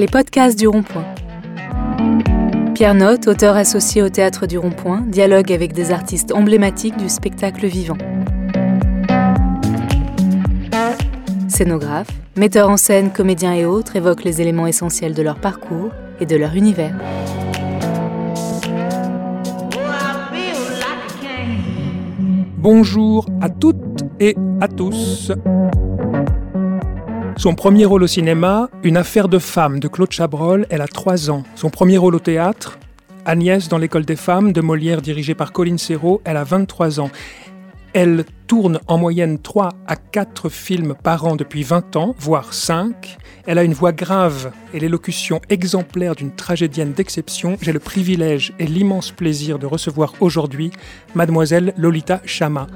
Les podcasts du Rond-Point. Pierre Note, auteur associé au Théâtre du Rond-Point, dialogue avec des artistes emblématiques du spectacle vivant. Scénographes, metteurs en scène, comédiens et autres évoquent les éléments essentiels de leur parcours et de leur univers. Bonjour à toutes et à tous. Son premier rôle au cinéma, Une affaire de femme de Claude Chabrol, elle a 3 ans. Son premier rôle au théâtre, Agnès dans l'école des femmes de Molière dirigée par Colline Serrault, elle a 23 ans. Elle tourne en moyenne 3 à 4 films par an depuis 20 ans, voire 5. Elle a une voix grave et l'élocution exemplaire d'une tragédienne d'exception. J'ai le privilège et l'immense plaisir de recevoir aujourd'hui mademoiselle Lolita Chama.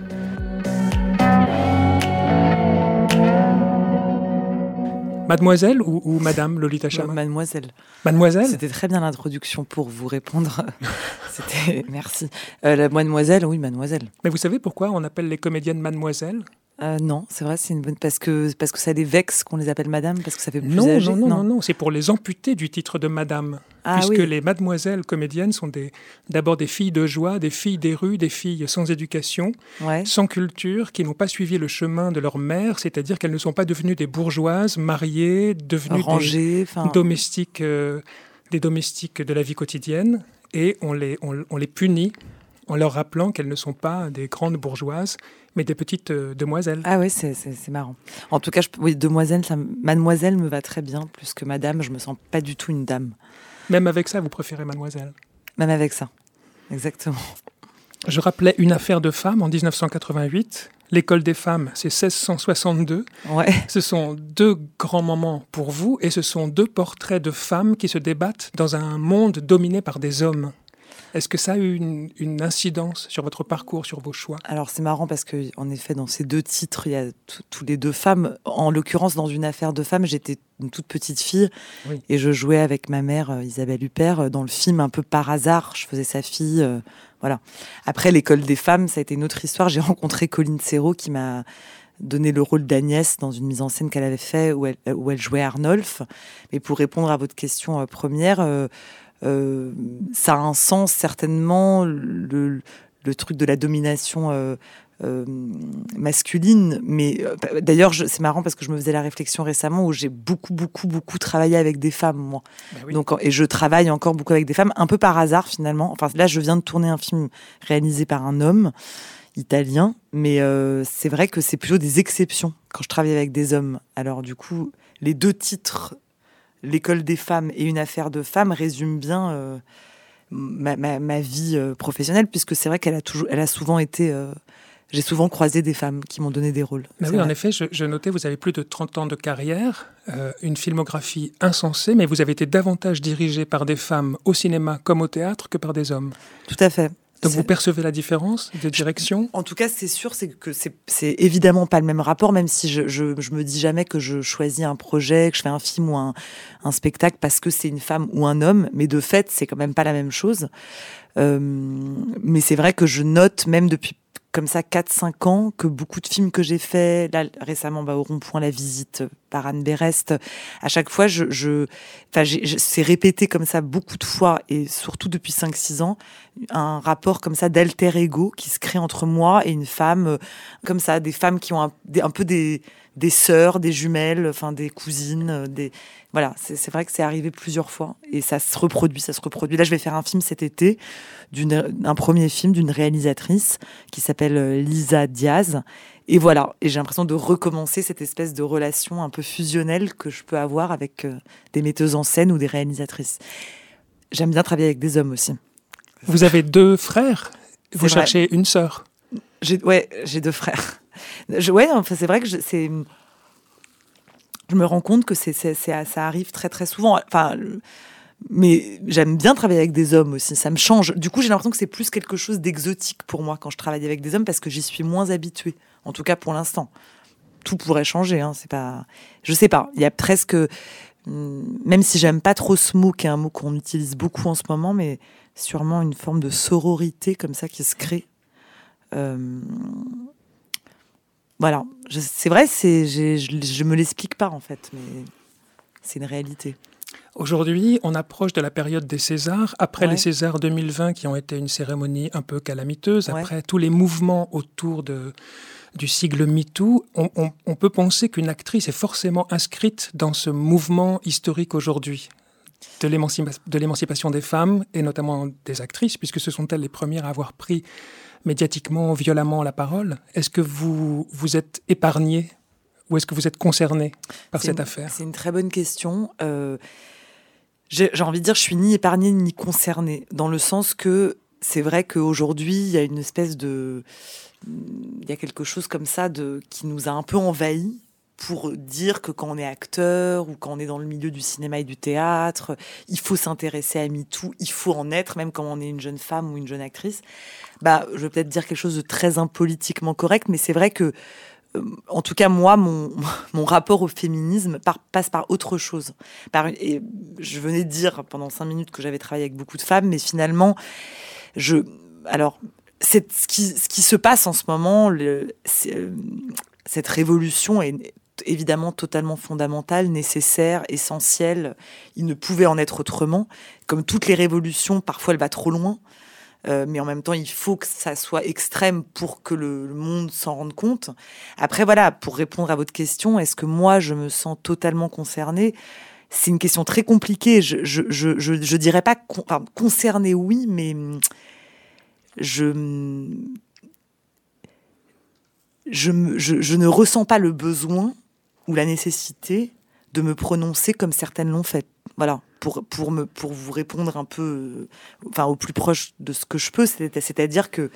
Mademoiselle ou, Madame Lolita Chama Mademoiselle. Mademoiselle C'était très bien l'introduction pour vous répondre. C'était merci. Euh, la mademoiselle, oui, mademoiselle. Mais vous savez pourquoi on appelle les comédiennes mademoiselle? Euh, non, c'est vrai, c'est une bonne parce que parce que ça les vexe qu'on les appelle madame parce que ça fait plus non, âgé. Non, non, non, non, c'est pour les amputer du titre de madame, ah, puisque oui. les mademoiselles comédiennes sont des d'abord des filles de joie, des filles des rues, des filles sans éducation, ouais. sans culture, qui n'ont pas suivi le chemin de leur mère, c'est-à-dire qu'elles ne sont pas devenues des bourgeoises mariées, devenues Rangées, des domestiques, euh, des domestiques de la vie quotidienne, et on les on, on les punit en leur rappelant qu'elles ne sont pas des grandes bourgeoises, mais des petites euh, demoiselles. Ah oui, c'est marrant. En tout cas, je, oui, demoiselle, ça, mademoiselle me va très bien, plus que madame. Je me sens pas du tout une dame. Même avec ça, vous préférez mademoiselle? Même avec ça, exactement. Je rappelais une affaire de femme en 1988. L'école des femmes, c'est 1662. Ouais. Ce sont deux grands moments pour vous et ce sont deux portraits de femmes qui se débattent dans un monde dominé par des hommes. Est-ce que ça a eu une, une, incidence sur votre parcours, sur vos choix? Alors c'est marrant parce que en effet dans ces deux titres il y a tous les deux femmes. En l'occurrence dans une affaire de femmes j'étais une toute petite fille oui. et je jouais avec ma mère euh, Isabelle Huppert dans le film un peu par hasard. Je faisais sa fille, euh, voilà. Après l'école des femmes ça a été une autre histoire. J'ai rencontré Colline Serrault qui m'a donné le rôle d'Agnès dans une mise en scène qu'elle avait fait où elle, où elle jouait Arnolphe. Mais pour répondre à votre question euh, première. Euh, euh, ça a un sens certainement le, le truc de la domination euh, euh, masculine. Mais d'ailleurs, c'est marrant parce que je me faisais la réflexion récemment où j'ai beaucoup, beaucoup, beaucoup travaillé avec des femmes, moi. Ben oui. Donc, et je travaille encore beaucoup avec des femmes, un peu par hasard finalement. Enfin, là, je viens de tourner un film réalisé par un homme italien, mais euh, c'est vrai que c'est plutôt des exceptions quand je travaille avec des hommes. Alors, du coup, les deux titres l'école des femmes et une affaire de femmes résume bien euh, ma, ma, ma, vie euh, professionnelle, puisque c'est vrai qu'elle a, toujours, elle a souvent été... Euh, j'ai souvent croisé des femmes qui m'ont donné des rôles. Mais oui, vrai. en effet, je, je, notais, vous avez plus de 30 ans de carrière, euh, une filmographie insensée, mais vous avez été davantage dirigé par des femmes au cinéma comme au théâtre que par des hommes. Tout à fait. Donc vous percevez la différence de direction? En tout cas, c'est sûr, c'est que c'est évidemment pas le même rapport, même si je, je, je, me dis jamais que je choisis un projet, que je fais un film ou un, un spectacle parce que c'est une femme ou un homme, mais de fait, c'est quand même pas la même chose. Euh, mais c'est vrai que je note même depuis comme ça 4-5 ans que beaucoup de films que j'ai faits, là récemment bah, au rond-point La Visite par Anne Berest, à chaque fois, je, je, c'est répété comme ça beaucoup de fois et surtout depuis 5-6 ans, un rapport comme ça d'alter ego qui se crée entre moi et une femme, comme ça, des femmes qui ont un peu des, des sœurs, des jumelles, enfin des cousines, des voilà, c'est vrai que c'est arrivé plusieurs fois et ça se reproduit, ça se reproduit. Là, je vais faire un film cet été, un premier film d'une réalisatrice qui s'appelle Lisa Diaz. Et voilà, et j'ai l'impression de recommencer cette espèce de relation un peu fusionnelle que je peux avoir avec euh, des metteuses en scène ou des réalisatrices. J'aime bien travailler avec des hommes aussi. Vous avez deux frères? Vous cherchez une sœur? Ouais, j'ai deux frères. Je, ouais, enfin, c'est vrai que je me rends compte que ça arrive très très souvent. Enfin, mais j'aime bien travailler avec des hommes aussi. Ça me change. Du coup, j'ai l'impression que c'est plus quelque chose d'exotique pour moi quand je travaille avec des hommes parce que j'y suis moins habituée. En tout cas, pour l'instant. Tout pourrait changer. Hein, c'est pas. Je sais pas. Il y a presque. Même si j'aime pas trop ce mot, qui est un mot qu'on utilise beaucoup en ce moment, mais sûrement une forme de sororité comme ça qui se crée. Euh, voilà, c'est vrai, c'est, je, je me l'explique pas en fait. Mais... c'est une réalité. Aujourd'hui, on approche de la période des Césars, après les Césars 2020 qui ont été une cérémonie un peu calamiteuse, après tous les mouvements autour de, du sigle MeToo, on, on peut penser qu'une actrice est forcément inscrite dans ce mouvement historique aujourd'hui de l'émancipation des femmes et notamment des actrices, puisque ce sont elles les premières à avoir pris médiatiquement, violemment la parole. Est-ce que vous vous êtes épargné ou est-ce que vous êtes concerné par cette affaire? C'est une très bonne question. Euh, j'ai envie de dire, je suis ni épargné ni concerné, dans le sens que c'est vrai qu'aujourd'hui, il y a une espèce de. Il y a quelque chose comme ça de, qui nous a un peu envahi pour dire que quand on est acteur ou quand on est dans le milieu du cinéma et du théâtre, il faut s'intéresser à MeToo, il faut en être, même quand on est une jeune femme ou une jeune actrice. Bah, je vais peut-être dire quelque chose de très impolitiquement correct, mais c'est vrai que euh, en tout cas, moi, mon, mon rapport au féminisme passe par autre chose. Et je venais de dire pendant cinq minutes que j'avais travaillé avec beaucoup de femmes, mais finalement, je, alors, ce qui, ce qui se passe en ce moment, euh, cette révolution est évidemment totalement fondamentale, nécessaire, essentielle. Il ne pouvait en être autrement. Comme toutes les révolutions, parfois elle va trop loin. Euh, mais en même temps, il faut que ça soit extrême pour que le, monde s'en rende compte. Après, voilà, pour répondre à votre question, est-ce que moi, je me sens totalement concernée? C'est une question très compliquée. Je, je, je, dirais pas concernée, oui, mais je, je, je, je ne ressens pas le besoin ou la nécessité de me prononcer comme certaines l'ont fait. Voilà pour, pour, me, pour vous répondre un peu, euh, enfin, au plus proche de ce que je peux, c'est-à-dire que,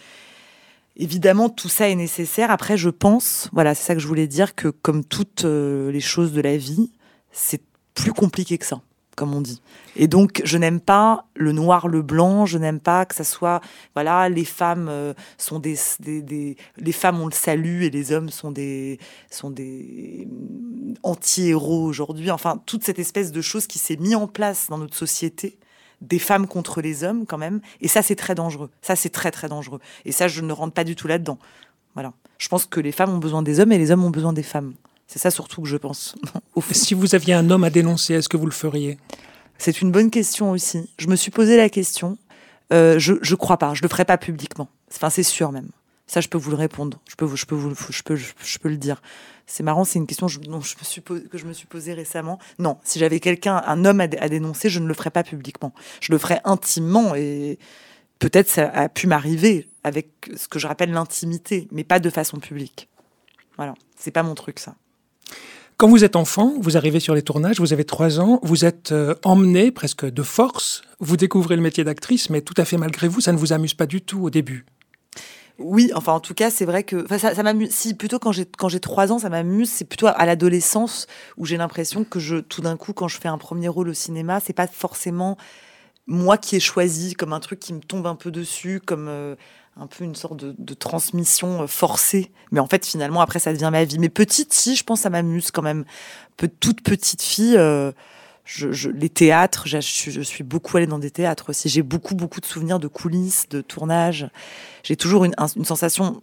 évidemment, tout ça est nécessaire. Après, je pense, voilà, c'est ça que je voulais dire, que comme toutes euh, les choses de la vie, c'est plus compliqué que ça comme on dit. Et donc, je n'aime pas le noir, le blanc. Je n'aime pas que ça soit, voilà, les femmes euh, sont des, les femmes ont le salut et les hommes sont des, sont des anti-héros aujourd'hui. Enfin, toute cette espèce de chose qui s'est mise en place dans notre société des femmes contre les hommes quand même. Et ça, c'est très dangereux. Ça, c'est très, très dangereux. Et ça, je ne rentre pas du tout là-dedans. Voilà. Je pense que les femmes ont besoin des hommes et les hommes ont besoin des femmes. C'est ça surtout que je pense. si vous aviez un homme à dénoncer, est-ce que vous le feriez? C'est une bonne question aussi. Je me suis posé la question. Euh, je ne crois pas. Je le ferai pas publiquement. Enfin, c'est sûr même. Ça, je peux vous le répondre. Je peux, je peux, vous, je peux, je, peux le dire. C'est marrant, c'est une question je, je me suis que je me suis posée récemment. Non, si j'avais quelqu'un, un homme à, à, dénoncer, je ne le ferais pas publiquement. Je le ferais intimement et peut-être ça a pu m'arriver avec ce que je rappelle l'intimité, mais pas de façon publique. Voilà, c'est pas mon truc ça. Quand vous êtes enfant, vous arrivez sur les tournages, vous avez trois ans, vous êtes euh, emmené presque de force, vous découvrez le métier d'actrice, mais tout à fait malgré vous, ça ne vous amuse pas du tout au début. Oui, enfin en tout cas, c'est vrai que ça, m'amuse. Si plutôt quand j'ai quand j'ai trois ans, ça m'amuse. C'est plutôt à l'adolescence où j'ai l'impression que je tout d'un coup, quand je fais un premier rôle au cinéma, c'est pas forcément moi qui ai choisi comme un truc qui me tombe un peu dessus, comme euh, un peu une sorte de, transmission euh, forcée. Mais en fait, finalement, après, ça devient ma vie. Mais petite, si, je pense, ça m'amuse quand même. toute petite fille, euh, je, les théâtres, je, suis beaucoup allée dans des théâtres aussi. J'ai beaucoup, beaucoup de souvenirs de coulisses, de tournages. J'ai toujours une, une sensation,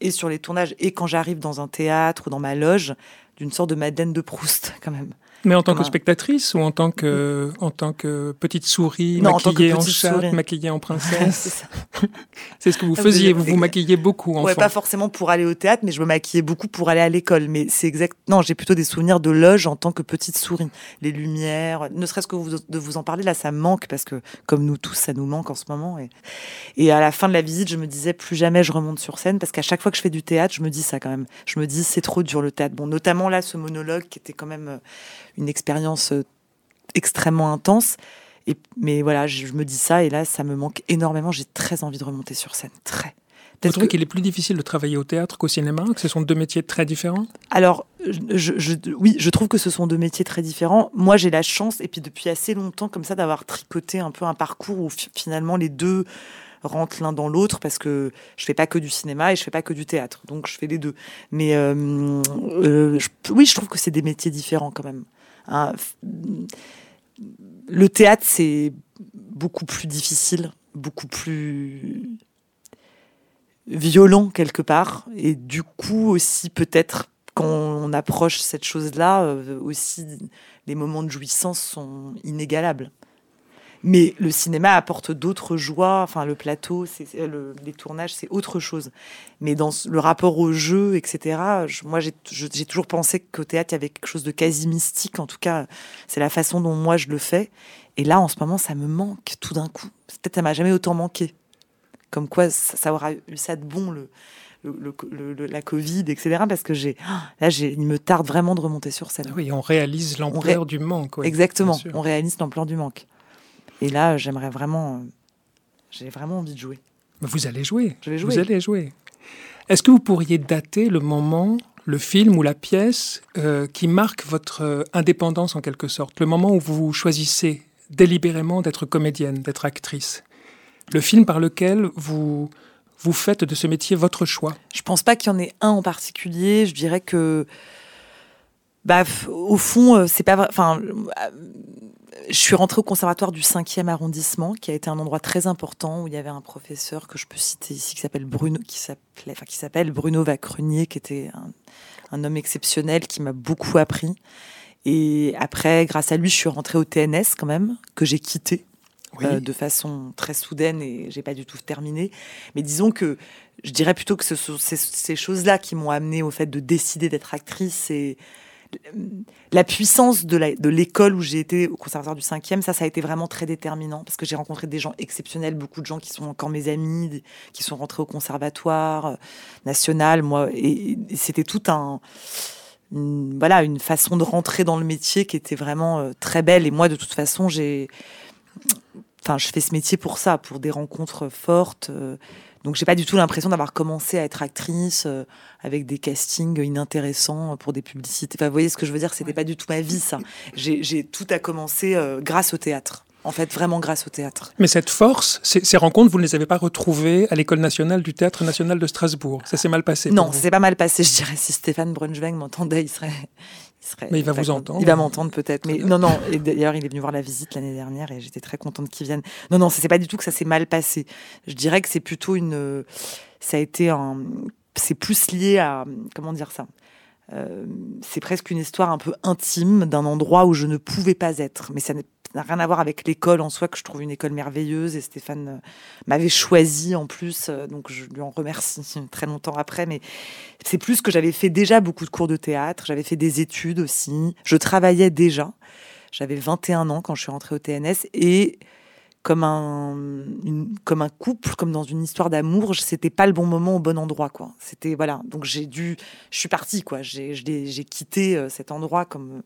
et sur les tournages, et quand j'arrive dans un théâtre ou dans ma loge, d'une sorte de Madeleine de Proust, quand même. Mais en tant que spectatrice ou en tant que, en tant que petite souris maquillée en, chat, maquillée en princesse? C'est ce que vous ah, faisiez, vous vous maquillez beaucoup en ouais, pas forcément pour aller au théâtre, mais je me maquillais beaucoup pour aller à l'école. Mais c'est exact. Non, j'ai plutôt des souvenirs de loge en tant que petite souris. Les lumières, ne serait-ce que vous, de vous en parler, là, ça me manque parce que, comme nous tous, ça nous manque en ce moment. Et, et à la fin de la visite, je me disais plus jamais je remonte sur scène parce qu'à chaque fois que je fais du théâtre, je me dis ça quand même. Je me dis c'est trop dur le théâtre. Bon, notamment là, ce monologue qui était quand même euh, une expérience euh, extrêmement intense. Et, mais voilà, je, me dis ça et là, ça me manque énormément. J'ai très envie de remonter sur scène, très. Vous trouvez qu'il est plus difficile de travailler au théâtre qu'au cinéma, que ce sont deux métiers très différents? Alors, je, oui, je trouve que ce sont deux métiers très différents. Moi, j'ai la chance, et puis depuis assez longtemps, comme ça, d'avoir tricoté un peu un parcours où finalement les deux rentrent l'un dans l'autre parce que je fais pas que du cinéma et je fais pas que du théâtre, donc je fais les deux. Mais euh, euh, oui, je trouve que c'est des métiers différents quand même. Hein, le théâtre, c'est beaucoup plus difficile, beaucoup plus violent quelque part, et du coup aussi peut-être quand on approche cette chose-là, aussi, les moments de jouissance sont inégalables. Mais le cinéma apporte d'autres joies. Enfin, le plateau, les tournages, c'est autre chose. Mais dans le rapport au jeu, etc. moi, j'ai toujours pensé qu'au théâtre, il y avait quelque chose de quasi mystique. En tout cas, c'est la façon dont moi je le fais. Et là, en ce moment, ça me manque tout d'un coup. Peut-être ça m'a jamais autant manqué. Comme quoi, ça, aura eu ça de bon le, le, la Covid, etc. Parce que j'ai, là, il me tarde vraiment de remonter sur scène. Oui, on réalise l'ampleur du manque. Exactement, on réalise l'ampleur du manque. Et là, j'aimerais vraiment. J'ai vraiment envie de jouer. vous allez jouer. Je vais jouer. Vous allez jouer. Est-ce que vous pourriez dater le moment, le film ou la pièce euh, qui marque votre euh, indépendance en quelque sorte? Le moment où vous choisissez délibérément d'être comédienne, d'être actrice Le film par lequel vous, vous faites de ce métier votre choix? Je pense pas qu'il y en ait un en particulier. Je dirais que. Bah, au fond, euh, c'est pas. Enfin, je suis rentrée au conservatoire du 5e arrondissement, qui a été un endroit très important où il y avait un professeur que je peux citer ici qui s'appelle Bruno, qui s'appelait, enfin, qui s'appelle Bruno Vacrenier, qui était un, homme exceptionnel qui m'a beaucoup appris. Et après, grâce à lui, je suis rentrée au TNS quand même, que j'ai quitté euh, de façon très soudaine et j'ai pas du tout terminé. Mais disons que je dirais plutôt que ce sont ces, ces choses-là qui m'ont amené au fait de décider d'être actrice et la puissance de l'école où j'ai été au conservatoire du 5e, ça, ça a été vraiment très déterminant parce que j'ai rencontré des gens exceptionnels, beaucoup de gens qui sont encore mes amis, qui sont rentrés au conservatoire euh, national, moi, c'était tout un, une, voilà, une façon de rentrer dans le métier qui était vraiment euh, très belle. Et moi, de toute façon, j'ai, enfin, je fais ce métier pour ça, pour des rencontres fortes. Euh, donc j'ai pas du tout l'impression d'avoir commencé à être actrice euh, avec des castings inintéressants pour des publicités. Enfin, vous voyez ce que je veux dire? C'était pas du tout ma vie ça. J'ai tout a commencé euh, grâce au théâtre. En fait, vraiment grâce au théâtre. Mais cette force, ces, rencontres, vous ne les avez pas retrouvées à l'École nationale du théâtre national de Strasbourg. Ça s'est mal passé. Non, ça s'est pas mal passé, je dirais. Si Stéphane Brunschweig m'entendait, il serait, mais il va vous entendre. Il va m'entendre peut-être. Mais non, non. D'ailleurs, il est venu voir la visite l'année dernière et j'étais très contente qu'il vienne. Non, non, c'est pas du tout que ça s'est mal passé. Je dirais que c'est plutôt une. Ça a été un. C'est plus lié à. Comment dire ça euh, c'est presque une histoire un peu intime d'un endroit où je ne pouvais pas être. Mais ça n'est n'a rien à voir avec l'école en soi, que je trouve une école merveilleuse. Et Stéphane euh, m'avait choisi en plus, euh, donc je lui en remercie très longtemps après. Mais c'est plus que j'avais fait déjà beaucoup de cours de théâtre, j'avais fait des études aussi, je travaillais déjà. J'avais 21 ans quand je suis rentrée au TNS et comme un, comme un couple, comme dans une histoire d'amour, c'était pas le bon moment au bon endroit, quoi. C'était voilà, donc j'ai dû, je suis partie, quoi. J'ai quitté euh, cet endroit comme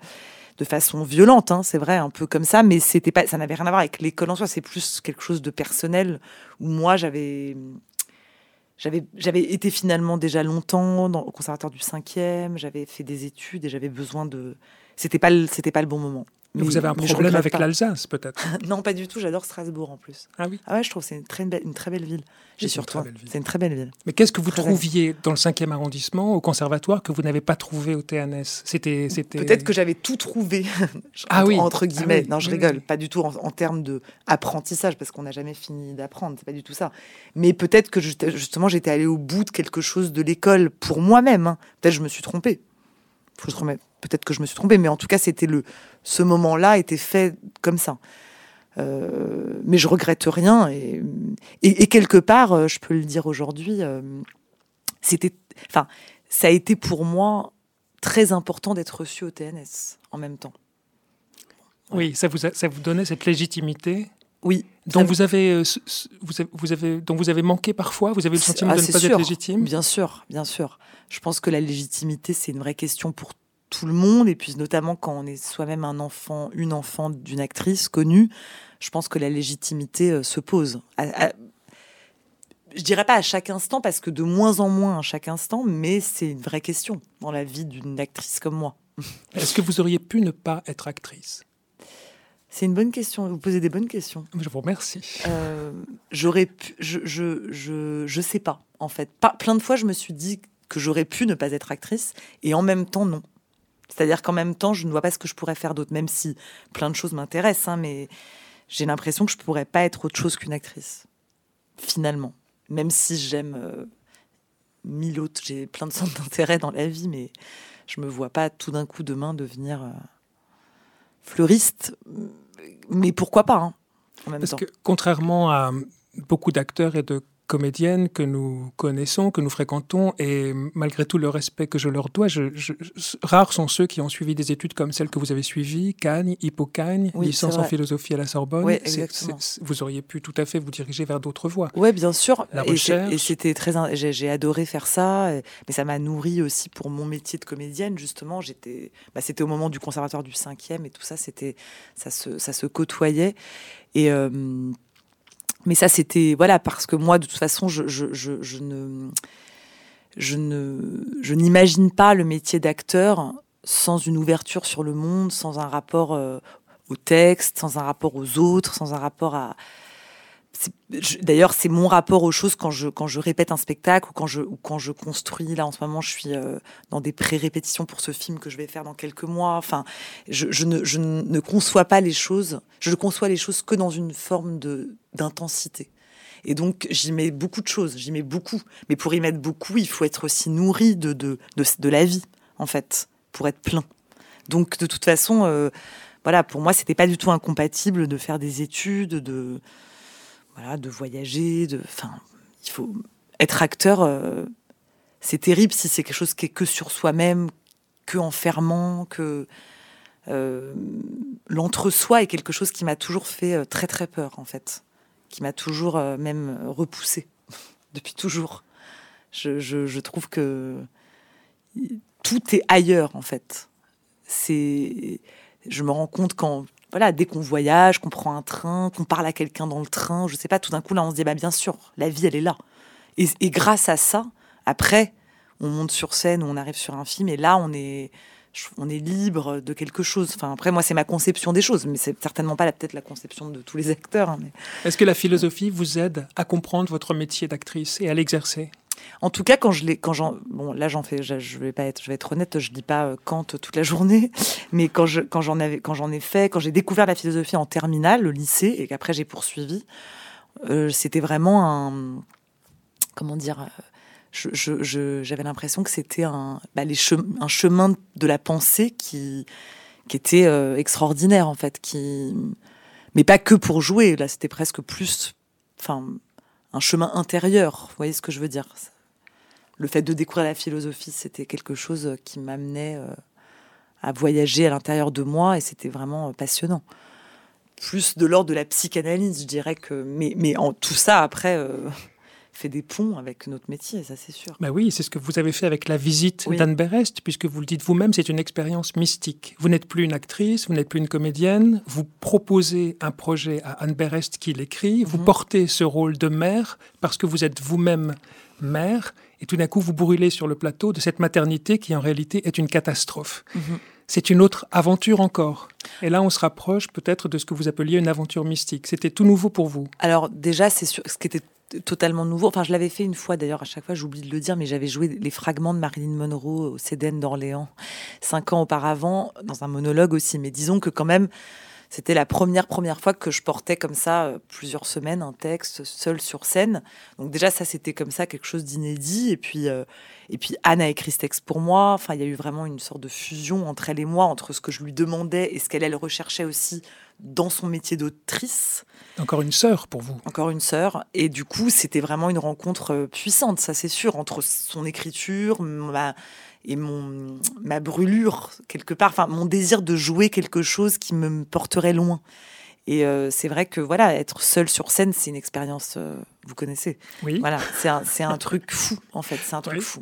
de façon violente, hein, c'est vrai, un peu comme ça, mais c'était pas, ça n'avait rien à voir avec l'école en soi. C'est plus quelque chose de personnel où moi j'avais, j'avais, été finalement déjà longtemps dans, au conservatoire du 5e, j'avais fait des études et j'avais besoin de, c'était pas, c'était pas le bon moment vous avez un problème avec l'Alsace, peut-être Non, pas du tout. J'adore Strasbourg en plus. Ah oui Ah ouais, je trouve que c'est une très, belle, une très belle ville. J'ai sur toi. C'est une très belle ville. Mais qu'est-ce que vous trouviez dans le 5e arrondissement, au conservatoire, que vous n'avez pas trouvé au TNS C'était, Peut-être que j'avais tout trouvé, ah entre, oui. entre guillemets. Ah non, je rigole. Pas du tout en, termes d'apprentissage, parce qu'on n'a jamais fini d'apprendre. C'est pas du tout ça. Mais peut-être que justement, j'étais allée au bout de quelque chose de l'école pour moi-même. Hein. Peut-être que je me suis trompée. Faut se remettre peut-être que je me suis trompée, mais en tout cas, c'était le, ce moment-là était fait comme ça. Euh, mais je regrette rien et, et, quelque part, euh, je peux le dire aujourd'hui, euh, c'était, enfin, ça a été pour moi très important d'être reçu au TNS en même temps. Oui, ça vous, ça vous donnait cette légitimité. Oui. Donc vous avez, vous avez, vous avez, donc vous avez manqué parfois. Vous avez le sentiment ah, de ne pas être légitime? Bien sûr, bien sûr. Je pense que la légitimité, c'est une vraie question pour tout le monde, et puis notamment quand on est soi-même un enfant, une enfant d'une actrice connue, je pense que la légitimité euh, se pose. je dirais pas à chaque instant, parce que de moins en moins à chaque instant, mais c'est une vraie question dans la vie d'une actrice comme moi. Est-ce que vous auriez pu ne pas être actrice? C'est une bonne question. Vous posez des bonnes questions. Je vous remercie. Euh, j'aurais pu. Je, je, je, je, sais pas, en fait. Pas, plein de fois, je me suis dit que j'aurais pu ne pas être actrice, et en même temps, non. C'est-à-dire qu'en même temps, je ne vois pas ce que je pourrais faire d'autre, même si plein de choses m'intéressent, hein, mais j'ai l'impression que je pourrais pas être autre chose qu'une actrice, finalement. Même si j'aime euh, mille autres, j'ai plein de centres d'intérêt dans la vie, mais je me vois pas tout d'un coup demain devenir euh, fleuriste. Mais pourquoi pas hein, en même Parce temps. que contrairement à beaucoup d'acteurs et de comédiennes que nous connaissons, que nous fréquentons, et malgré tout le respect que je leur dois, je, rares sont ceux qui ont suivi des études comme celles que vous avez suivies, Cagne, Hippocagne, Oui, licence en philosophie à la Sorbonne. Oui, vous auriez pu tout à fait vous diriger vers d'autres voies. Ouais, bien sûr. La recherche. Et c'était très. J'ai adoré faire ça, mais ça m'a nourri aussi pour mon métier de comédienne. Justement, j'étais. Bah, c'était au moment du conservatoire du cinquième et tout ça. C'était ça se ça se côtoyait et. euh, mais ça, c'était voilà parce que moi, de toute façon, je, ne je ne je n'imagine pas le métier d'acteur sans une ouverture sur le monde, sans un rapport euh, au texte, sans un rapport aux autres, sans un rapport à D'ailleurs, c'est mon rapport aux choses quand je, quand je répète un spectacle ou quand je, ou quand je construis. Là, en ce moment, je suis euh, dans des pré-répétitions pour ce film que je vais faire dans quelques mois. Enfin, je, je ne, je ne conçois pas les choses. Je ne conçois les choses que dans une forme de d'intensité. Et donc, j'y mets beaucoup de choses. J'y mets beaucoup. Mais pour y mettre beaucoup, il faut être aussi nourri de, de, de, la vie, en fait, pour être plein. Donc, de toute façon, euh, voilà, pour moi, c'était pas du tout incompatible de faire des études, de voilà, de voyager, de, enfin, il faut être acteur. euh, c'est terrible si c'est quelque chose qui est que sur soi-même, que enfermant, que euh, l'entre-soi est quelque chose qui m'a toujours fait euh, très très peur en fait, qui m'a toujours même repoussé depuis toujours. Je, je- je trouve que tout est ailleurs en fait. C'est, je me rends compte quand voilà, dès qu'on voyage, qu'on prend un train, qu'on parle à quelqu'un dans le train, je sais pas, tout d'un coup là on se dit bah bien sûr, la vie elle est là. Et, et grâce à ça, après, on monte sur scène, on arrive sur un film et là on est on est libre de quelque chose. Enfin après moi c'est ma conception des choses, mais c'est certainement pas peut-être la conception de tous les acteurs. hein, Est-ce que la philosophie vous aide à comprendre votre métier d'actrice et à l'exercer? En tout cas, quand je l'ai, quand j'en, bon, là j'en fais, je, vais pas être, je vais être honnête, je lis pas euh, Kant toute la journée, mais quand je, quand j'en avais, quand j'en ai fait, quand j'ai découvert la philosophie en terminale, au lycée, et qu'après j'ai poursuivi, euh, c'était vraiment un, comment dire, euh, je, je- j'avais l'impression que c'était un, bah, les chem- un chemin de la pensée qui, qui était extraordinaire en fait, qui, mais pas que pour jouer, là c'était presque plus, enfin, un chemin intérieur. Vous voyez ce que je veux dire Le fait de découvrir la philosophie, c'était quelque chose qui m'amenait euh, à voyager à l'intérieur de moi et c'était vraiment euh, passionnant. Plus de l'ordre de la psychanalyse, je dirais que. Mais, mais en tout ça, après, euh, fait des ponts avec notre métier, ça c'est sûr. Ben oui, c'est ce que vous avez fait avec la visite Oui. d'Anne Berest, puisque vous le dites vous-même, c'est une expérience mystique. Vous n'êtes plus une actrice, vous n'êtes plus une comédienne, vous proposez un projet à Anne Berest qui l'écrit, vous Mhm. portez ce rôle de mère parce que vous êtes vous-même mère, et tout d'un coup vous brûlez sur le plateau de cette maternité qui en réalité est une catastrophe. Mhm. C'est une autre aventure encore. Et là, on se rapproche peut-être de ce que vous appeliez une aventure mystique. C'était tout nouveau pour vous. Alors déjà, c'est ce qui était totalement nouveau. Enfin, je l'avais fait une fois d'ailleurs. À chaque fois, j'oublie de le dire, mais j'avais joué les fragments de Marilyn Monroe au CDN d'Orléans cinq ans auparavant, dans un monologue aussi. Mais disons que quand même, c'était la première première fois que je portais comme ça euh, plusieurs semaines un texte seul sur scène. Donc déjà, ça c'était comme ça quelque chose d'inédit. Et puis euh, et puis Anne a écrit ce texte pour moi. Enfin, il y a eu vraiment une sorte de fusion entre elle et moi, entre ce que je lui demandais et ce qu'elle elle recherchait aussi dans son métier d'autrice Encore une sœur pour vous. encore une sœur. Et du coup, c'était vraiment une rencontre euh, puissante, ça c'est sûr, entre son écriture ma, et mon, ma brûlure, quelque part, enfin mon désir de jouer quelque chose qui me porterait loin. Et euh, c'est vrai que voilà, être seul sur scène, c'est une expérience, euh, vous connaissez. Oui. Voilà, c'est un, c'est un truc fou, en fait, c'est un truc Oui. fou.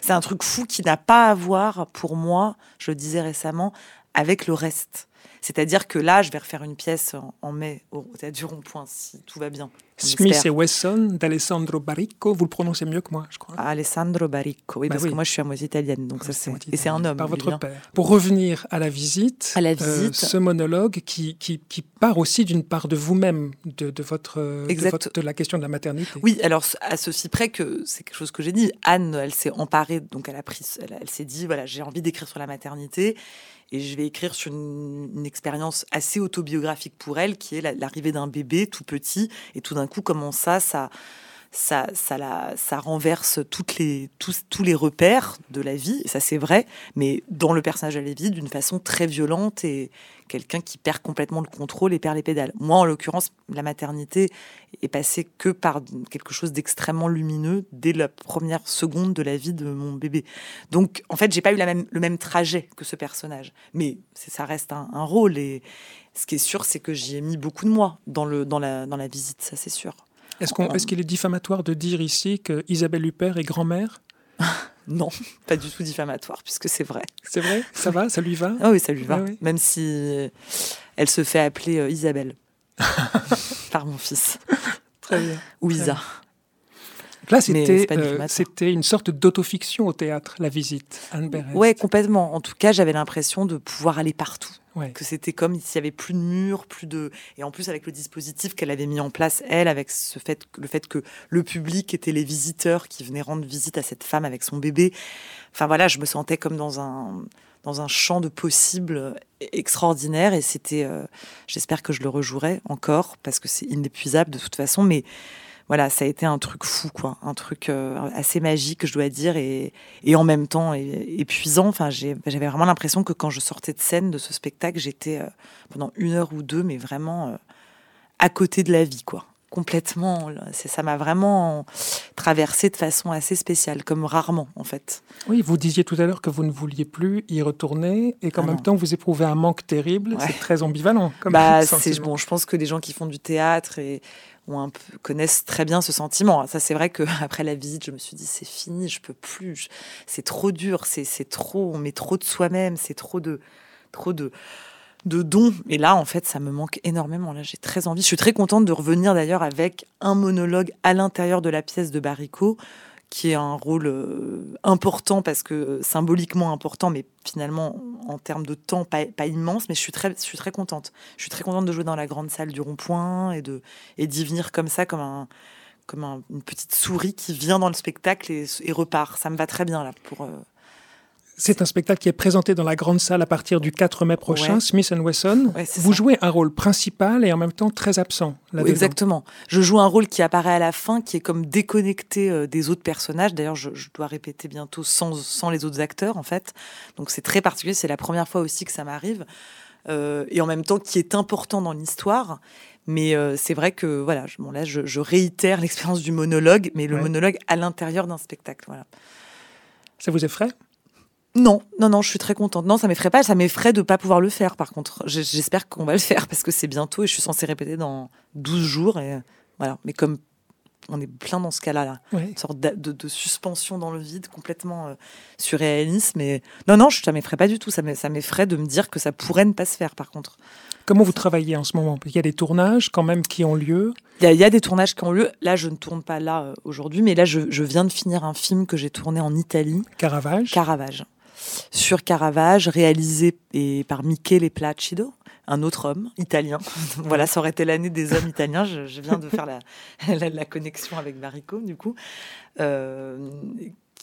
C'est un truc fou qui n'a pas à voir, pour moi, je le disais récemment, avec le reste. C'est-à-dire que là, je vais refaire une pièce en, en mai au Théâtre du Rond-Point, si tout va bien. Smith espère. et Wesson d'Alessandro Baricco, vous le prononcez mieux que moi, je crois. Alessandro Baricco, oui, Bah parce oui. que moi je suis à moitié italienne, donc ça c'est et c'est un homme. Par votre père. Pour revenir à la visite, À la euh, visite. ce monologue qui, qui, qui part aussi d'une part de vous-même, de, de, votre, de, Exact. votre- de la question de la maternité. Oui, alors à ceci près que c'est quelque chose que j'ai dit. Anne, elle s'est emparée, donc elle a pris, elle, elle s'est dit voilà, j'ai envie d'écrire sur la maternité et je vais écrire sur une, expérience assez autobiographique pour elle, qui est la- l'arrivée d'un bébé tout petit. Et tout d'un coup comment ça, ça, ça, renverse tous, les repères de la vie, ça c'est vrai, mais dans le personnage de Lévi, d'une façon très violente et quelqu'un qui perd complètement le contrôle et perd les pédales. Moi, en l'occurrence, la maternité est passée que par quelque chose d'extrêmement lumineux dès la première seconde de la vie de mon bébé. Donc, en fait, j'ai pas eu le même trajet que ce personnage, mais ça reste un, rôle et ce qui est sûr, c'est que j'y ai mis beaucoup de moi dans la visite, ça c'est sûr. Est-ce qu'il est, diffamatoire de dire ici que Isabelle Huppert est grand-mère? Non, pas du tout diffamatoire, puisque c'est vrai. C'est vrai? Ça va? Ça lui va? Ah Oui, ça lui va. Même si elle se fait appeler euh, Isabelle par mon fils. Très bien. Ou Isa. Là, euh, c'était une sorte d'autofiction au théâtre, la visite, Anne Ouais, complètement. En tout cas, j'avais l'impression de pouvoir aller partout. Que c'était comme s'il y avait plus de murs, plus de. Et en plus, avec le dispositif qu'elle avait mis en place, elle, avec ce fait, le fait que le public était les visiteurs qui venaient rendre visite à cette femme avec son bébé. Enfin voilà, je me sentais comme dans un dans un champ de possibles extraordinaire et c'était euh, j'espère que je le rejouerai encore parce que c'est inépuisable de toute façon mais voilà, ça a été un truc fou, quoi, un truc euh, assez magique, je dois dire, et, et en même temps épuisant. Enfin, j'avais vraiment l'impression que quand je sortais de scène de ce spectacle, j'étais euh, pendant une heure ou deux, mais vraiment euh, à côté de la vie, quoi. Complètement. Ça m'a vraiment traversé de façon assez spéciale, comme rarement, en fait. Oui, vous disiez tout à l'heure que vous ne vouliez plus y retourner et qu'en ah même temps, vous éprouvez un manque terrible. C'est très ambivalent. Comme bah, bon. Je pense que les gens qui font du théâtre et un peu, connaissent très bien ce sentiment. Ça, c'est vrai qu'après la visite, je me suis dit, c'est fini, je peux plus, c'est trop dur, c'est trop, on met trop de soi-même, c'est trop de, trop de, de dons. Et là, en fait, ça me manque énormément. Là, j'ai très envie. Je suis très contente de revenir d'ailleurs avec un monologue à l'intérieur de la pièce de Baricot qui est un rôle euh, important parce que euh, symboliquement important, mais finalement en termes de temps pas, immense. Mais je suis très, je suis très contente. Je suis très contente de jouer dans la grande salle du Rond-Point et et d'y venir comme ça, comme un comme une petite souris qui vient dans le spectacle et, et repart. Ça me va très bien là pour. Euh, c'est un spectacle qui est présenté dans la grande salle à partir du 4 mai prochain, Smith Wesson. Vous jouez un rôle principal et en même temps très absent. exactement. Je joue un rôle qui apparaît à la fin, qui est comme déconnecté euh, des autres personnages. D'ailleurs, je, dois répéter bientôt sans, sans les autres acteurs, en fait. Donc c'est très particulier. C'est la première fois aussi que ça m'arrive. Euh, et en même temps, qui est important dans l'histoire. Mais euh, c'est vrai que voilà, bon, là, je, réitère l'expérience du monologue, mais le monologue à l'intérieur d'un spectacle. Voilà. Ça vous effraie? Non, non, non, je suis très contente. Non, ça m'effraie pas. Ça m'effraie de pas pouvoir le faire, par contre. J'espère qu'on va le faire parce que c'est bientôt et je suis censée répéter dans 12 jours. Et voilà. Mais comme on est plein dans ce cas-là, là. une sorte de, suspension dans le vide, complètement euh, surréaliste. Mais non, non, ça m'effraie pas du tout. Ça m'effraie de me dire que ça pourrait ne pas se faire, par contre. Comment vous travaillez en ce moment? Il y a des tournages quand même qui ont lieu il y, a, des tournages qui ont lieu. Là, je ne tourne pas là euh, aujourd'hui, mais là, je, je, viens de finir un film que j'ai tourné en Italie. Caravage Caravage sur Caravage, réalisé et par Michele Placido, un autre homme italien. voilà, ça aurait été l'année des hommes italiens. Je, viens de faire la, la, connexion avec Marico, du coup. Euh,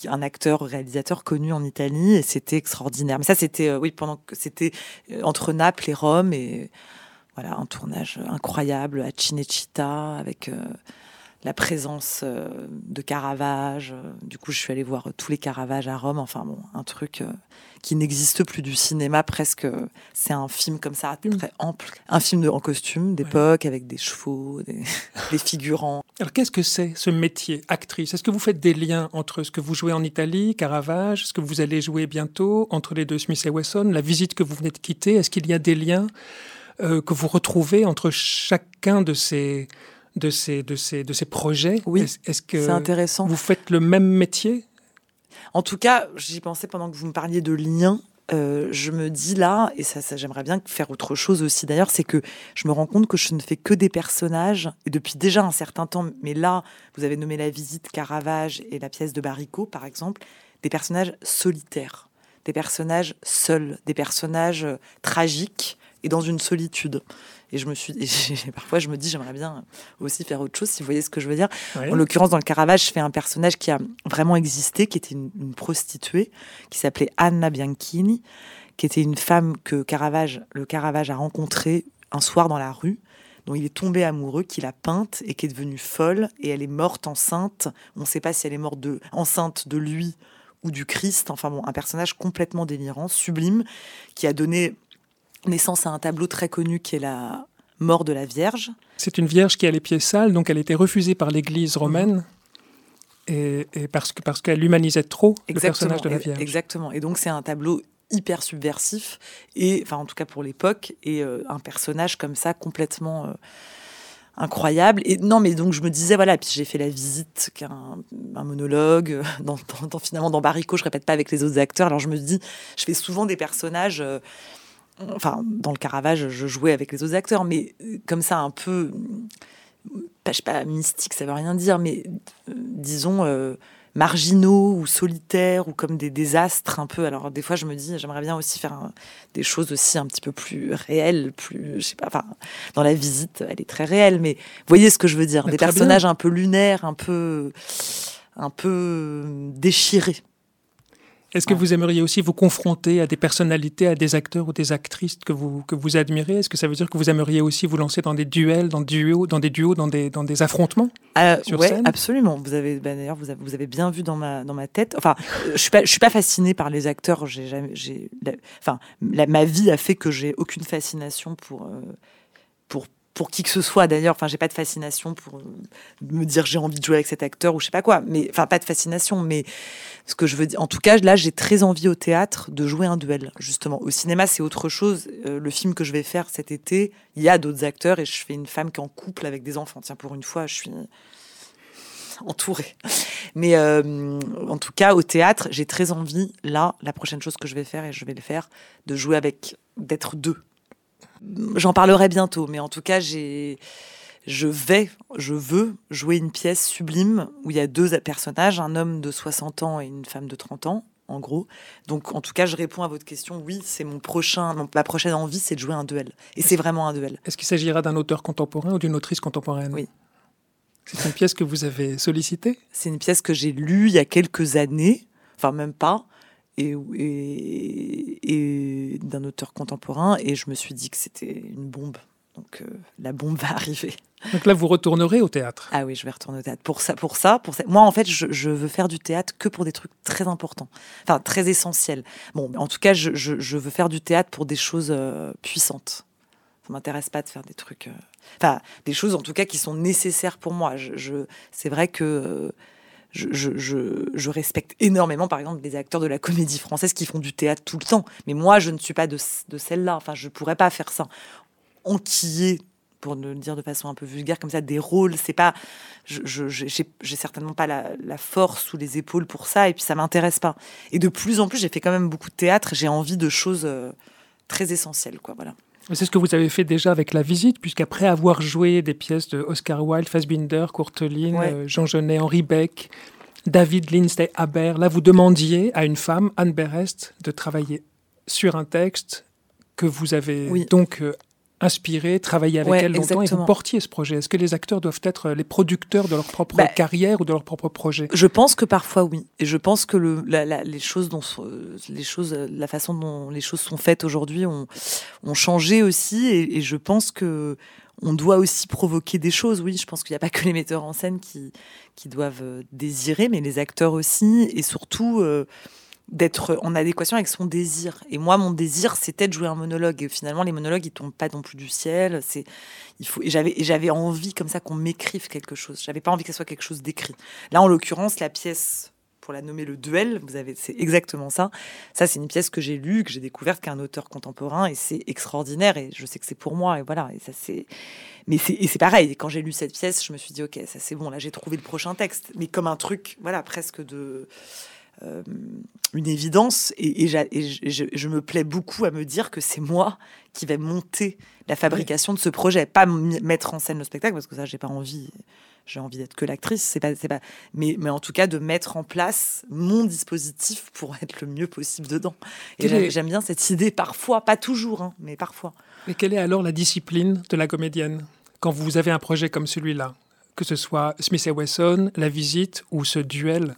un acteur réalisateur connu en Italie et c'était extraordinaire. Mais ça, c'était euh, oui pendant que c'était euh, entre Naples et Rome et voilà un tournage incroyable à Cinecittà avec la présence euh, de Caravage. Euh, du coup, je suis allée voir tous les Caravages à Rome. Enfin bon, un truc euh, qui n'existe plus du cinéma presque. C'est un film comme ça, mm. très ample. Un film de, en costume d'époque avec des chevaux, des, figurants. Alors qu'est-ce que c'est ce métier, actrice? Est-ce que vous faites des liens entre ce que vous jouez en Italie, Caravage, ce que vous allez jouer bientôt, entre les deux Smith et Wesson, la visite que vous venez de quitter? Est-ce qu'il y a des liens que vous retrouvez entre chacun de ces de ces, de ces, de ces projets Oui, est-ce que c'est intéressant. Vous faites le même métier? En tout cas, j'y pensais pendant que vous me parliez de liens. Euh, je me dis là, et ça, ça j'aimerais bien faire autre chose aussi d'ailleurs, c'est que je me rends compte que je ne fais que des personnages, et depuis déjà un certain temps, mais là, vous avez nommé la visite Caravage et la pièce de Baricot, par exemple, des personnages solitaires, des personnages seuls, des personnages euh, tragiques et dans une solitude. Et je me suis, parfois je me dis, j'aimerais bien aussi faire autre chose, si vous voyez ce que je veux dire. En l'occurrence, dans le Caravage, je fais un personnage qui a vraiment existé, qui était une, prostituée, qui s'appelait Anna Bianchini, qui était une femme que Caravage, le Caravage a rencontrée un soir dans la rue, dont il est tombé amoureux, qu'il a peinte et qui est devenue folle. Et elle est morte enceinte. On ne sait pas si elle est morte de, enceinte de lui ou du Christ. Enfin bon, un personnage complètement délirant, sublime, qui a donné naissance à un tableau très connu qui est la mort de la Vierge. C'est une Vierge qui a les pieds sales, donc elle été refusée par l'Église romaine. Et, parce que parce qu'elle humanisait trop le personnage de la Vierge. Exactement. Et donc c'est un tableau hyper subversif et enfin en tout cas pour l'époque et euh, un personnage comme ça complètement euh, incroyable et non mais donc je me disais voilà puis j'ai fait la visite qu'un un monologue euh, dans, dans, finalement dans Barrico je répète pas avec les autres acteurs alors je me dis je fais souvent des personnages enfin dans le Caravage je jouais avec les autres acteurs mais comme ça un peu pas, je sais pas mystique ça veut rien dire mais disons marginaux ou solitaires ou comme des désastres un peu. Alors des fois je me dis j'aimerais bien aussi faire des choses aussi un petit peu plus réelles, plus je sais pas. Enfin dans la visite elle est très réelle, mais voyez ce que je veux dire, des personnages un peu lunaires, un peu un peu déchirés. Est-ce que vous aimeriez aussi vous confronter à des personnalités, à des acteurs ou des actrices que vous, que vous admirez? Est-ce que ça veut dire que vous aimeriez aussi vous lancer dans des duels, dans, duos, dans des duos, dans des, dans des affrontements? Euh, Oui, absolument. Vous avez, bah, d'ailleurs, vous avez, vous avez, bien vu dans ma, dans ma tête. Enfin, je suis pas, je suis pas fascinée par les acteurs. J'ai jamais, j'ai, enfin, ma vie a fait que j'ai aucune fascination pour, euh, pour pour qui que ce soit d'ailleurs. Enfin, j'ai pas de fascination pour me dire j'ai envie de jouer avec cet acteur ou je sais pas quoi. Mais enfin, pas de fascination. Mais ce que je veux dire, en tout cas, là, j'ai très envie au théâtre de jouer un duel. Justement, au cinéma, c'est autre chose. Euh, le film que je vais faire cet été, il y a d'autres acteurs et je fais une femme qui est en couple avec des enfants. Tiens, pour une fois, je suis entourée. Mais euh, en tout cas, au théâtre, j'ai très envie, là, la prochaine chose que je vais faire, et je vais le faire, de jouer avec, d'être deux J'en parlerai bientôt, mais en tout cas, j'ai, je vais, je veux jouer une pièce sublime où il y a deux personnages, un homme de 60 ans et une femme de 30 ans, en gros. Donc, en tout cas, je réponds à votre question. Oui, c'est mon prochain, ma prochaine envie, c'est de jouer un duel. Et c'est vraiment un duel. Est-ce qu'il s'agira d'un auteur contemporain ou d'une autrice contemporaine? Oui. C'est une pièce que vous avez sollicitée? C'est une pièce que j'ai lue il y a quelques années, enfin même pas et, et, d'un auteur contemporain. Et je me suis dit que c'était une bombe. Donc euh, la bombe va arriver. Donc là, vous retournerez au théâtre. Ah oui, je vais retourner au théâtre. Pour ça, pour ça, pour ça. Moi, en fait, je, veux faire du théâtre que pour des trucs très importants, enfin très essentiels. Bon, en tout cas, je, je veux faire du théâtre pour des choses euh, puissantes. Ça m'intéresse pas de faire des trucs, euh, enfin des choses en tout cas qui sont nécessaires pour moi. Je, c'est vrai que je, respecte énormément, par exemple, les acteurs de la comédie française qui font du théâtre tout le temps. Mais moi, je ne suis pas de, celle-là. Enfin, je ne pourrais pas faire ça. Enquiller, pour le dire de façon un peu vulgaire, comme ça, des rôles, c'est pas. Je j'ai certainement pas la, force ou les épaules pour ça, et puis ça m'intéresse pas. Et de plus en plus, j'ai fait quand même beaucoup de théâtre. J'ai envie de choses euh, très essentielles, quoi. Voilà. C'est ce que vous avez fait déjà avec La Visite, puisqu'après avoir joué des pièces de Oscar Wilde, Fassbinder, Courteline, euh, Jean Genet, Henri Beck, David Lindsay Haber, là vous demandiez à une femme, Anne Berest, de travailler sur un texte que vous avez donc euh, inspiré, travaillé avec elle longtemps et vous portiez ce projet. Est-ce que les acteurs doivent être les producteurs de leur propre bah, carrière ou de leur propre projet? Je pense que parfois oui. Et je pense que le, les choses dont les choses, la façon dont les choses sont faites aujourd'hui ont, ont changé aussi. Et, je pense que on doit aussi provoquer des choses. Oui, je pense qu'il n'y a pas que les metteurs en scène qui, qui doivent désirer, mais les acteurs aussi. Et surtout. Euh, d'être en adéquation avec son désir. Et moi, mon désir, c'était de jouer un monologue. Et finalement, les monologues, ils tombent pas non plus du ciel. C'est, il faut. Et j'avais, j'avais envie comme ça qu'on m'écrive quelque chose. J'avais pas envie que ce soit quelque chose d'écrit. Là, en l'occurrence, la pièce pour la nommer le duel, vous avez, c'est exactement ça. Ça, c'est une pièce que j'ai lue, que j'ai découverte, qu'un auteur contemporain, et c'est extraordinaire. Et je sais que c'est pour moi. Et voilà. Et ça, c'est. Mais c'est, et c'est pareil. Quand j'ai lu cette pièce, je me suis dit, ok, ça c'est bon. Là, j'ai trouvé le prochain texte. Mais comme un truc, voilà, presque de euh, une évidence et, je, me plais beaucoup à me dire que c'est moi qui vais monter la fabrication de ce projet, pas mettre en scène le spectacle parce que ça j'ai pas envie, j'ai envie d'être que l'actrice, c'est pas, c'est pas, mais, mais en tout cas de mettre en place mon dispositif pour être le mieux possible dedans. Et j'aime, bien cette idée parfois, pas toujours, hein, mais parfois. Mais quelle est alors la discipline de la comédienne? Quand vous avez un projet comme celui-là, que ce soit Smith et Wesson, La Visite ou ce duel?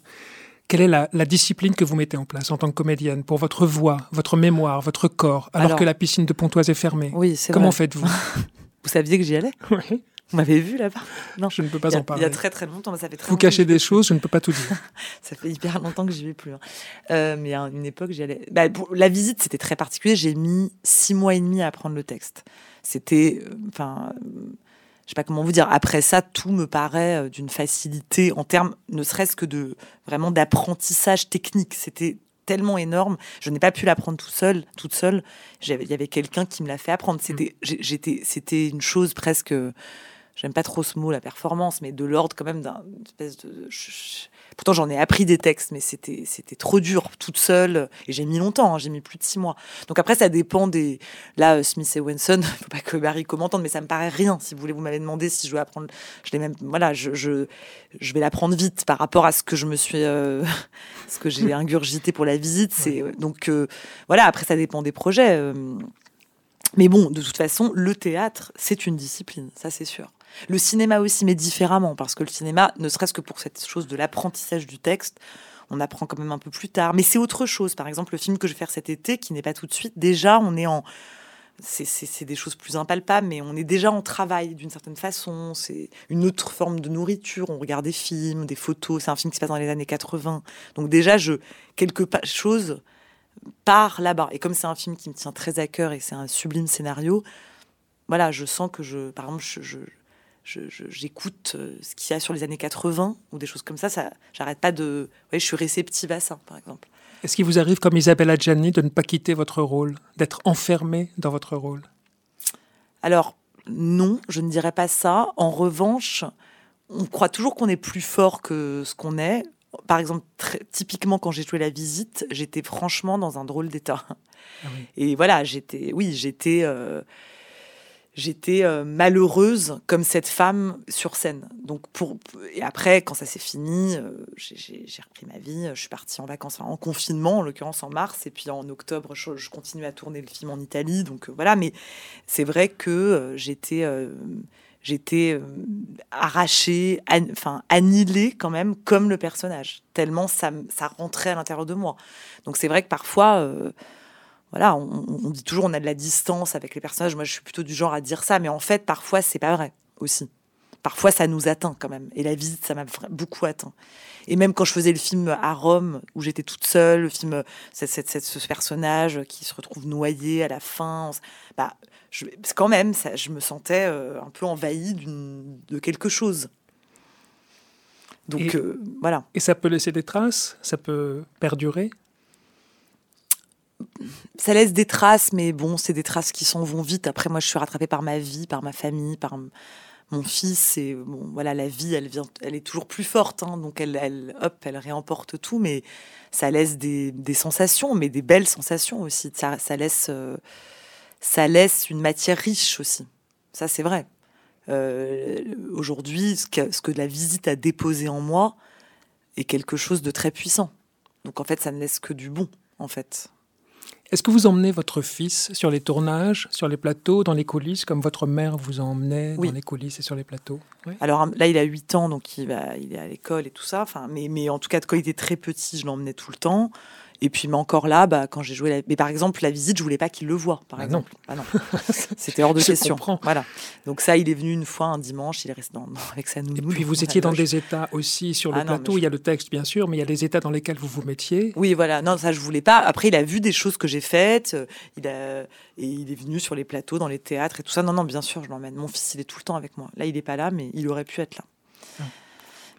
Quelle est la, discipline que vous mettez en place en tant que comédienne pour votre voix, votre mémoire, votre corps, alors, que la piscine de Pontoise est fermée? Oui, c'est Comment faites-vous? Vous saviez que j'y allais? Oui. Vous m'avez vu là-bas? Non. Je ne peux pas a, en parler. Il y a très très longtemps, ça fait très Vous cachez des choses, je ne peux pas tout dire. ça fait hyper longtemps que j'y vais plus. Hein. Euh, mais à une époque, j'y allais. Bah, pour la visite, c'était très particulier. J'ai mis six mois et demi à apprendre le texte. C'était, euh, enfin, je sais pas comment vous dire. Après ça, tout me paraît euh, d'une facilité en termes, ne serait-ce que de vraiment d'apprentissage technique. C'était tellement énorme. Je n'ai pas pu l'apprendre tout seul, toute seule. Il y avait quelqu'un qui me l'a fait apprendre. C'était, mmh. j'étais, c'était une chose presque j'aime pas trop ce mot, la performance, mais de l'ordre quand même d'un espèce de. Pourtant, j'en ai appris des textes, mais c'était c'était trop dur toute seule. Et j'ai mis longtemps, hein, j'ai mis plus de six mois. Donc après, ça dépend des. Là, euh, Smith et Wenson, faut pas que Barry commente, mais ça me paraît rien. Si vous voulez, vous m'avez demandé si je veux apprendre. Je l'ai même. Voilà, je, je, je vais l'apprendre vite par rapport à ce que je me suis. Euh, ce que j'ai ingurgité pour la visite. C'est donc euh, voilà. Après, ça dépend des projets. mais bon, de toute façon, le théâtre, c'est une discipline, ça c'est sûr. Le cinéma aussi, mais différemment, parce que le cinéma, ne serait-ce que pour cette chose de l'apprentissage du texte, on apprend quand même un peu plus tard. Mais c'est autre chose. Par exemple, le film que je vais faire cet été, qui n'est pas tout de suite, déjà, on est en. C'est des choses plus impalpables, mais on est déjà en travail d'une certaine façon. C'est une autre forme de nourriture. On regarde des films, des photos. C'est un film qui se passe dans les années 80. Donc déjà, je quelque chose part là-bas. Et comme c'est un film qui me tient très à cœur et c'est un sublime scénario, voilà, je sens que je, par exemple, je j'écoute euh, ce qu'il y a sur les années 80 ou des choses comme ça. ça J'arrête pas de. Ouais, je suis réceptive à ça, par exemple. Est-ce qu'il vous arrive, comme Isabelle Adjani, de ne pas quitter votre rôle, d'être enfermée dans votre rôle? Alors, non, je ne dirais pas ça. En revanche, on croit toujours qu'on est plus fort que ce qu'on est. Par exemple, typiquement quand j'ai joué la visite, j'étais franchement dans un drôle d'état. Ah Et voilà, j'étais, oui, j'étais. Euh, j'étais euh, malheureuse comme cette femme sur scène. Donc pour et après quand ça s'est fini, euh, j'ai repris ma vie. Je suis partie en vacances en confinement, en l'occurrence en mars, et puis en octobre je, je continue à tourner le film en Italie. Donc euh, voilà, mais c'est vrai que j'étais j'étais arrachée, enfin annihilée quand même comme le personnage. Tellement ça ça rentrait à l'intérieur de moi. Donc c'est vrai que parfois voilà, on, dit toujours on a de la distance avec les personnages. Moi, je suis plutôt du genre à dire ça, mais en fait, parfois, c'est pas vrai aussi. Parfois, ça nous atteint quand même. Et la visite, ça m'a beaucoup atteint. Et même quand je faisais le film à Rome, où j'étais toute seule, le film, ce personnage qui se retrouve noyé à la fin, bah, je, quand même, ça, je me sentais euh, un peu envahie de quelque chose. Donc euh, voilà. Et ça peut laisser des traces? Ça peut perdurer? Ça laisse des traces, mais bon, c'est des traces qui s'en vont vite. Après, moi, je suis rattrapée par ma vie, par ma famille, par mon fils. Et bon, voilà, la vie, elle vient, elle est toujours plus forte, hein. donc elle, hop, elle réemporte tout. Mais ça laisse des, sensations, mais des belles sensations aussi. Ça, laisse, euh, ça laisse une matière riche aussi. Ça, c'est vrai. Euh, aujourd'hui, ce que la visite a déposé en moi est quelque chose de très puissant. Donc en fait, ça ne laisse que du bon, en fait. Est-ce que vous emmenez votre fils sur les tournages, sur les plateaux, dans les coulisses, comme votre mère vous emmenait dans les coulisses et sur les plateaux? Alors là, il a 8 ans, donc il, va, il est à l'école et tout ça. Enfin, mais, mais en tout cas, quand il était très petit, je l'emmenais tout le temps. Et puis, mais encore là, bah, quand j'ai joué, la... mais par exemple, la visite, je voulais pas qu'il le voie, par ah exemple. Ah non. C'était hors de question. Voilà. Donc ça, il est venu une fois un dimanche, il est resté dans, avec sa nounou. Et puis vous étiez dans des états aussi sur le ah plateau. Il y a le texte, bien sûr, mais il y a des états dans lesquels vous vous mettiez. Oui, voilà. Non, ça, je voulais pas. Après, il a vu des choses que j'ai faites. Euh, il a et il est venu sur les plateaux, dans les théâtres et tout ça. Non, non, bien sûr, je l'emmène. Mon fils, il est tout le temps avec moi. Là, il est pas là, mais il aurait pu être là.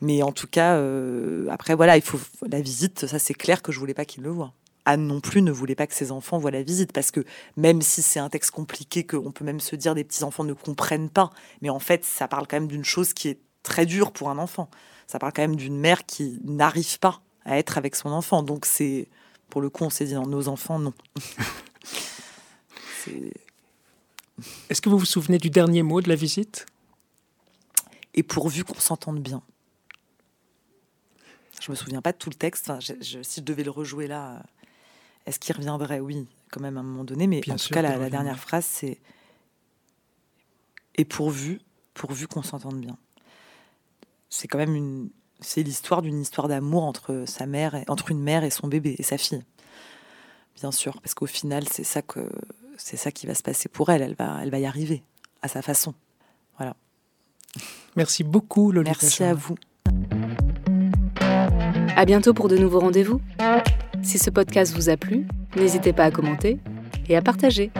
Mais en tout cas, euh, après, voilà, il faut la visite. Ça, c'est clair que je voulais pas qu'il le voie. Anne non plus ne voulait pas que ses enfants voient la visite parce que même si c'est un texte compliqué, qu'on peut même se dire des petits enfants ne comprennent pas, mais en fait ça parle quand même d'une chose qui est très dure pour un enfant. Ça parle quand même d'une mère qui n'arrive pas à être avec son enfant. Donc c'est pour le coup on s'est dit non, nos enfants non. Est-ce que vous vous souvenez du dernier mot de la visite? Et pourvu qu'on s'entende bien. Je me souviens pas de tout le texte. si je devais le rejouer là, est-ce qu'il reviendrait? Oui, quand même à un moment donné. Mais en tout cas, la, dernière phrase, c'est et pourvu, pourvu qu'on s'entende bien. C'est quand même une, c'est l'histoire d'une histoire d'amour entre sa mère, et, entre une mère et son bébé et sa fille. Bien sûr, parce qu'au final, c'est ça que c'est ça qui va se passer pour elle. Elle va, elle va y arriver à sa façon. Voilà. Merci beaucoup, Lolita. Merci à vous. À bientôt pour de nouveaux rendez-vous. Si ce podcast vous a plu, n'hésitez pas à commenter et à partager.